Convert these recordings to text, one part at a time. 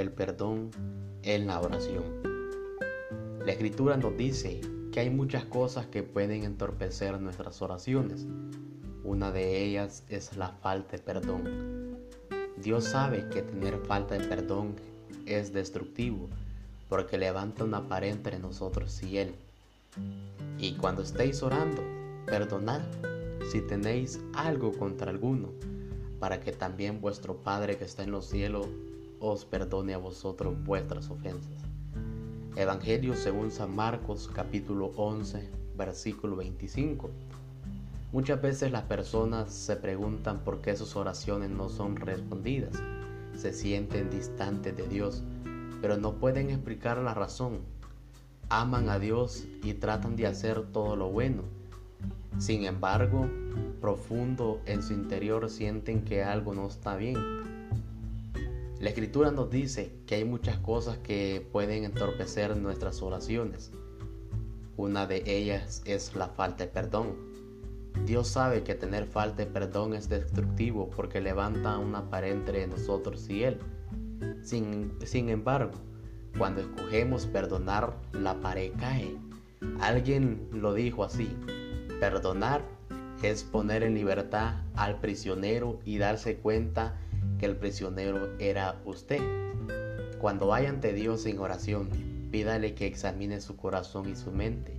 el perdón en la oración. La escritura nos dice que hay muchas cosas que pueden entorpecer nuestras oraciones. Una de ellas es la falta de perdón. Dios sabe que tener falta de perdón es destructivo porque levanta una pared entre nosotros y Él. Y cuando estéis orando, perdonad si tenéis algo contra alguno, para que también vuestro Padre que está en los cielos os perdone a vosotros vuestras ofensas. Evangelio según San Marcos capítulo 11 versículo 25. Muchas veces las personas se preguntan por qué sus oraciones no son respondidas, se sienten distantes de Dios, pero no pueden explicar la razón. Aman a Dios y tratan de hacer todo lo bueno. Sin embargo, profundo en su interior sienten que algo no está bien. La escritura nos dice que hay muchas cosas que pueden entorpecer nuestras oraciones. Una de ellas es la falta de perdón. Dios sabe que tener falta de perdón es destructivo porque levanta una pared entre nosotros y Él. Sin, sin embargo, cuando escogemos perdonar, la pared cae. Alguien lo dijo así, perdonar es poner en libertad al prisionero y darse cuenta que el prisionero era usted. Cuando vaya ante Dios en oración, pídale que examine su corazón y su mente.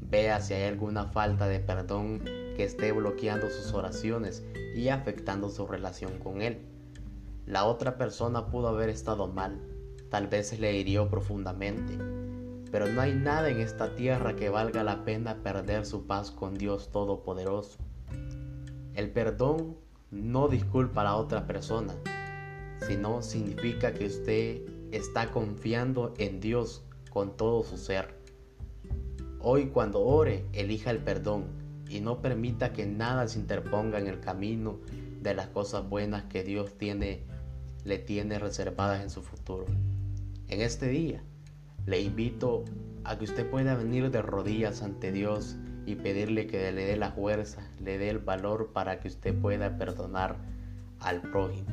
Vea si hay alguna falta de perdón que esté bloqueando sus oraciones y afectando su relación con Él. La otra persona pudo haber estado mal, tal vez le hirió profundamente, pero no hay nada en esta tierra que valga la pena perder su paz con Dios Todopoderoso. El perdón no disculpa a la otra persona, sino significa que usted está confiando en Dios con todo su ser. Hoy cuando ore, elija el perdón y no permita que nada se interponga en el camino de las cosas buenas que Dios tiene le tiene reservadas en su futuro. En este día, le invito a que usted pueda venir de rodillas ante Dios y pedirle que le dé la fuerza, le dé el valor para que usted pueda perdonar al prójimo.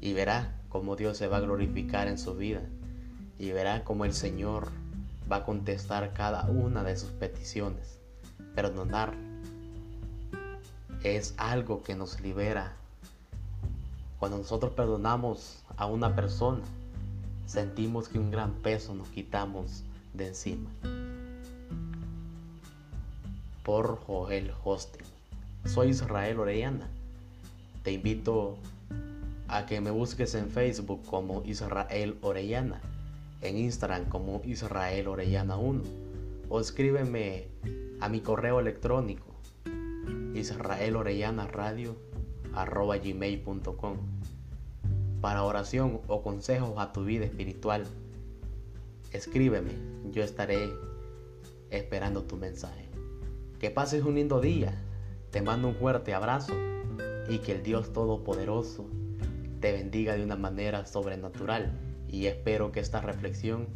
Y verá cómo Dios se va a glorificar en su vida. Y verá cómo el Señor va a contestar cada una de sus peticiones. Perdonar es algo que nos libera cuando nosotros perdonamos a una persona, sentimos que un gran peso nos quitamos de encima. Por Joel Hosting. Soy Israel Orellana. Te invito a que me busques en Facebook como Israel Orellana, en Instagram como Israel Orellana 1 o escríbeme a mi correo electrónico Israel Orellana Radio arroba gmail.com para oración o consejos a tu vida espiritual. Escríbeme, yo estaré esperando tu mensaje. Que pases un lindo día, te mando un fuerte abrazo y que el Dios Todopoderoso te bendiga de una manera sobrenatural y espero que esta reflexión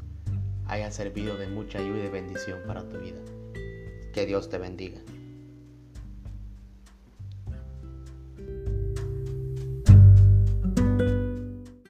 haya servido de mucha ayuda y bendición para tu vida. Que Dios te bendiga.